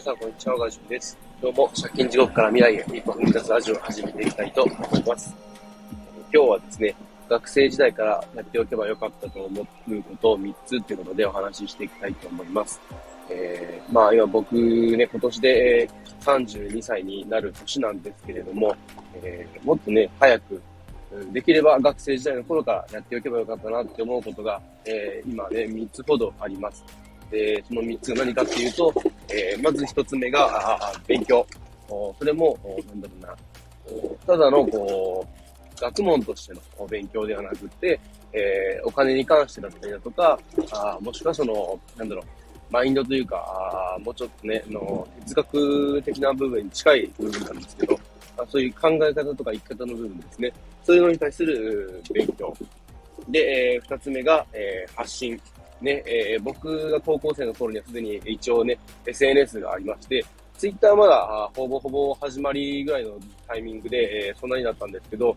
皆さん、こんにちは。ガジュです。今日も借金地獄から未来へ一歩踏み出すラジオを始めていきたいと思います。今日はですね、学生時代からやっておけばよかったと思うことを3つということでお話ししていきたいと思います。えー、まあ今僕ね、今年で32歳になる年なんですけれども、えー、もっとね、早くできれば学生時代の頃からやっておけばよかったなって思うことが、えー、今ね、3つほどあります。で、その3つが何かっていうと、えー、まず1つ目が、勉強。それも、なんだろうな、ただの、こう、学問としての勉強ではなくて、えー、お金に関してだったりだとか、あもしくはその、なんだろう、マインドというか、あもうちょっとね、の哲学的な部分に近い部分なんですけど、あそういう考え方とか生き方の部分ですね。そういうのに対する勉強。で、えー、二つ目が、えー、発信。ね、えー、僕が高校生の頃にはすでに一応ね、SNS がありまして、ツイッターまだほぼほぼ始まりぐらいのタイミングで、えー、そんなになったんですけど、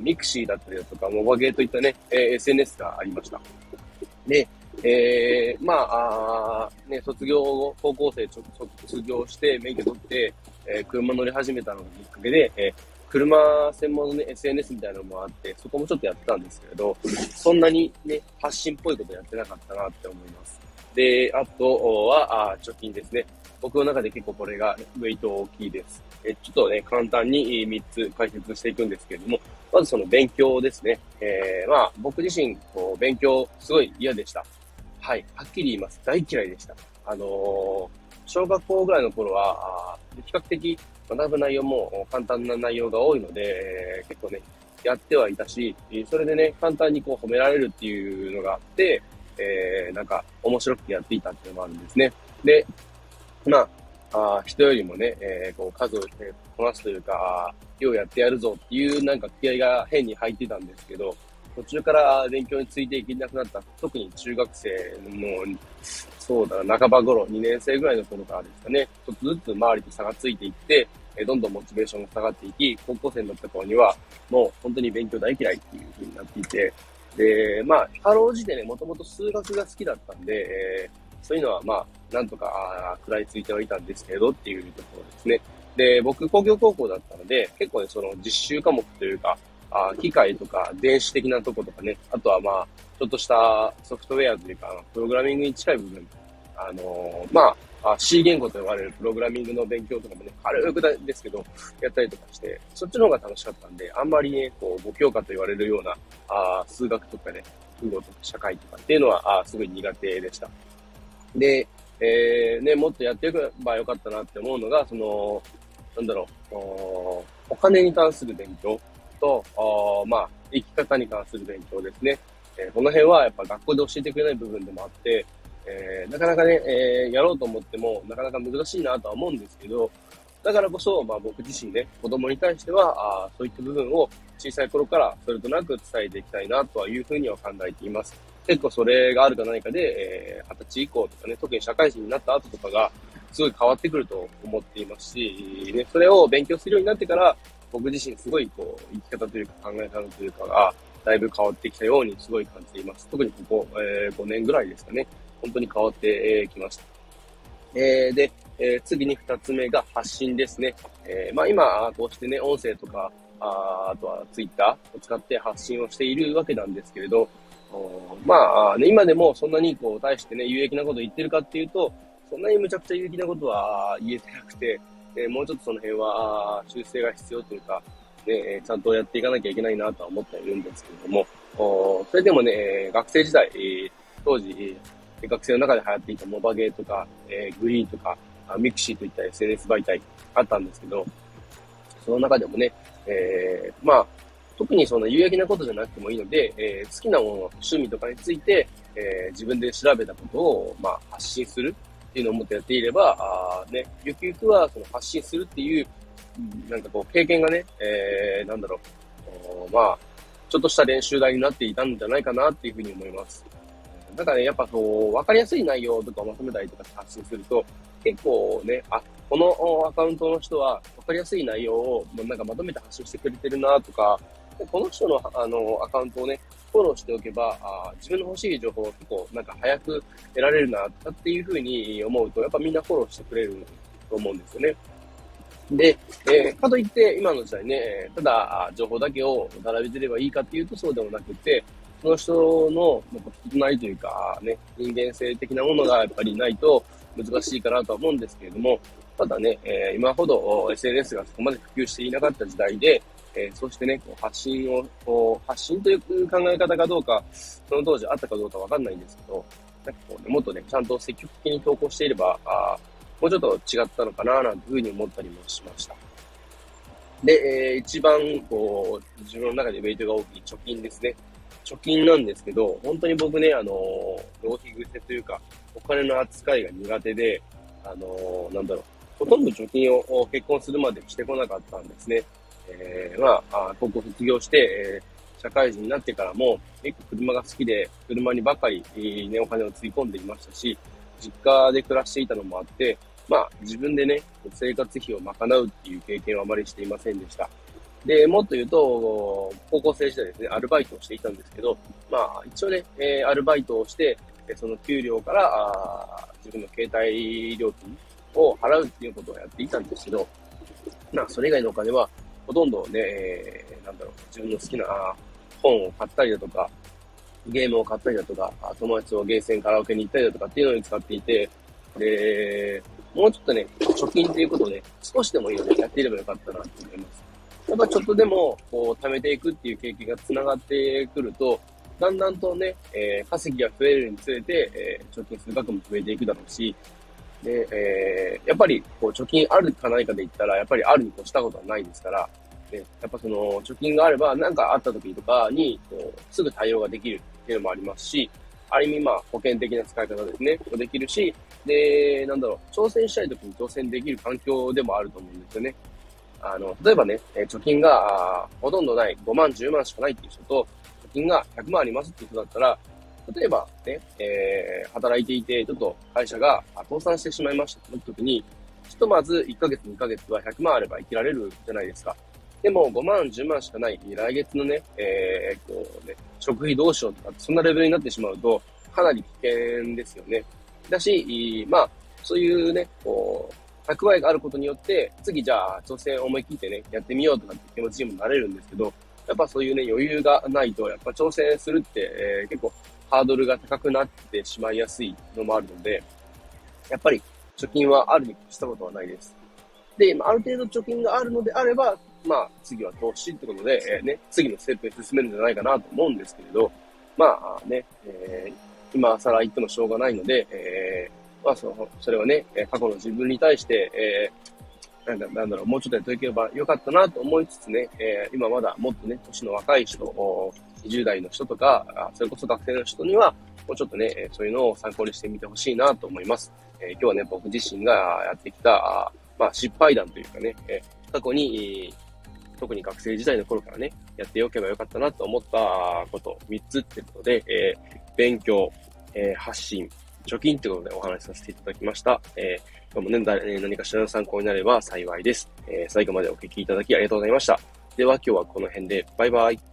ミクシーだったりだとか、モバゲーといったね、えー、SNS がありました。で、えー、まあ、あね、卒業後、高校生卒業して免許取って、えー、車乗り始めたのがきっかけで、え、車専門のね、SNS みたいなのもあって、そこもちょっとやってたんですけれど、そんなにね、発信っぽいことやってなかったなって思います。で、あとは、あ貯金ですね。僕の中で結構これがウェイト大きいです。えちょっとね、簡単に3つ解説していくんですけれども、まずその勉強ですね。えー、まあ、僕自身、こう、勉強すごい嫌でした。はい。はっきり言います。大嫌いでした。あのー、小学校ぐらいの頃は、比較的学ぶ内容も簡単な内容が多いので、結構ね、やってはいたし、それでね、簡単にこう褒められるっていうのがあって、えー、なんか面白くやっていたっていうのもあるんですね。で、まあ、あ人よりもね、えー、こう数を、こなすというか、ようやってやるぞっていうなんか気合が変に入ってたんですけど、途中から勉強についていけなくなった、特に中学生の、そうだな、半ば頃、2年生ぐらいの頃からですかね、ちょっとずつ周りと差がついていって、えどんどんモチベーションが下がっていき、高校生になった頃には、もう本当に勉強大嫌いっていう風になっていて、で、まあ、かろうじてね、もともと数学が好きだったんで、えー、そういうのはまあ、なんとか、食らいついてはいたんですけどっていうところですね。で、僕、工業高校だったので、結構ね、その実習科目というか、あ機械とか電子的なとことかね、あとはまあ、ちょっとしたソフトウェアというか、プログラミングに近い部分、あのー、まあ、あ C 言語と呼ばれるプログラミングの勉強とかもね、軽くですけど、やったりとかして、そっちの方が楽しかったんで、あんまりね、こう、ご教科と言われるような、あ数学とかね、国語とか社会とかっていうのは、あすごい苦手でした。で、えー、ね、もっとやっていけばよかったなって思うのが、その、なんだろう、おお金に関する勉強と、あまあ、生き方に関する勉強ですね。えー、この辺はやっぱ学校で教えてくれない部分でもあって、えー、なかなかね、えー、やろうと思っても、なかなか難しいなとは思うんですけど、だからこそ、まあ僕自身ね、子供に対しては、あそういった部分を小さい頃からそれとなく伝えていきたいなとはいうふうには考えています。結構それがあるかないかで、えー、20歳以降とかね、特に社会人になった後とかが、すごい変わってくると思っていますし、ね、それを勉強するようになってから、僕自身すごいこう、生き方というか考え方というかが、だいぶ変わってきたようにすごい感じています。特にここ、えー、5年ぐらいですかね。本当に変わってきました。えー、で、えー、次に2つ目が発信ですね。えー、まあ今、こうしてね、音声とか、ああとはツイッターを使って発信をしているわけなんですけれど、まあ、ね、今でもそんなにこう、対してね、有益なこと言ってるかっていうと、そんなにむちゃくちゃ有益なことは言えてなくて、えもうちょっとその辺は修正が必要というか、ね、ちゃんとやっていかなきゃいけないなとは思っているんですけれども、それでもね、学生時代、当時、学生の中で流行っていたモバゲーとか、えー、グリーとか、ミクシーといった SNS 媒体あったんですけど、その中でもね、えー、まあ、特にその有益なことじゃなくてもいいので、えー、好きなもの、趣味とかについて、えー、自分で調べたことを、まあ、発信するっていうのを思ってやっていれば、あね、ゆくゆくはその発信するっていう、なんかこう、経験がね、えー、なんだろう、まあ、ちょっとした練習台になっていたんじゃないかなっていうふうに思います。だかね、やっぱこう、わかりやすい内容とかをまとめたりとか発信すると、結構ね、あ、このアカウントの人はわかりやすい内容をなんかまとめて発信してくれてるなとか、この人のあのアカウントをね、フォローしておけば、あ自分の欲しい情報を結構なんか早く得られるなっていうふうに思うと、やっぱみんなフォローしてくれると思うんですよね。で、えー、かといって今の時代ね、ただ情報だけを並べてればいいかっていうとそうでもなくて、その人の隣というかね、人間性的なものがやっぱりないと難しいかなとは思うんですけれども、ただね、えー、今ほど SNS がそこまで普及していなかった時代で、えー、そしてね、こう発信を、こう発信という考え方かどうか、その当時あったかどうかわかんないんですけど、なんかこうね、もっとね、ちゃんと積極的に投稿していれば、あもうちょっと違ったのかな、なんていうふうに思ったりもしました。で、えー、一番、こう、自分の中でウェイトが大きい貯金ですね。貯金なんですけど、本当に僕ね、あの、浪費癖というか、お金の扱いが苦手で、あの、なんだろう、ほとんど貯金を結婚するまでしてこなかったんですね。えー、まあ、高校卒業して、えー、社会人になってからも、結構車が好きで、車にばかり、ね、お金をつぎ込んでいましたし、実家で暮らしていたのもあって、まあ、自分でね、生活費を賄うっていう経験はあまりしていませんでした。で、もっと言うと、高校生時代ですね、アルバイトをしていたんですけど、まあ、一応ね、えー、アルバイトをして、その給料から、あ自分の携帯料金を払うっていうことをやっていたんですけど、まあ、それ以外のお金は、ほとんどね、えー、なんだろう、自分の好きな本を買ったりだとか、ゲームを買ったりだとか、友達をゲーセンカラオケに行ったりだとかっていうのに使っていて、で、もうちょっとね、貯金っていうことで、少しでもいいのでやっていればよかったなと思います。やっぱちょっとでも、こう、貯めていくっていう経験が繋がってくると、だんだんとね、えー、稼ぎが増えるにつれて、えー、貯金する額も増えていくだろうし、で、えー、やっぱり、こう、貯金あるかないかで言ったら、やっぱりあるに越したことはないですから、ね、やっぱその、貯金があれば、何かあった時とかに、こう、すぐ対応ができるっていうのもありますし、ある意味、まあ、保険的な使い方ですね、できるし、で、なんだろう、挑戦したい時に挑戦できる環境でもあると思うんですよね。あの、例えばね、え貯金がほとんどない、5万、10万しかないっていう人と、貯金が100万ありますっていう人だったら、例えばね、えー、働いていて、ちょっと会社が倒産してしまいましたって時に、ひとまず1ヶ月、2ヶ月は100万あれば生きられるじゃないですか。でも5万、10万しかない来月のね、えー、こうね、食費どうしようとか、そんなレベルになってしまうと、かなり危険ですよね。だし、まあ、そういうね、こう、蓄えがあることによって、次じゃあ挑戦思い切ってね、やってみようとかって気持ちにもなれるんですけど、やっぱそういうね、余裕がないと、やっぱ挑戦するって、えー、結構ハードルが高くなってしまいやすいのもあるので、やっぱり貯金はあるに越したことはないです。で、ある程度貯金があるのであれば、まあ、次は投資ってことで、えー、ね、次のステップに進めるんじゃないかなと思うんですけれど、まあね、えー、今更言ってもしょうがないので、えー、まあその、それはね、過去の自分に対して、えー、なんだろう、もうちょっとやっておけばよかったなと思いつつね、えー、今まだもっとね、年の若い人、20代の人とか、それこそ学生の人には、もうちょっとね、そういうのを参考にしてみてほしいなと思います。えー、今日はね、僕自身がやってきた、まあ、失敗談というかね、え、過去に、特に学生時代の頃からね、やっておけばよかったなと思ったこと、3つってことで、えー、勉強、えー、発信、貯金ってことでお話しさせていただきました。えー、今日もね、何かしらの参考になれば幸いです。えー、最後までお聞きいただきありがとうございました。では今日はこの辺で、バイバイ。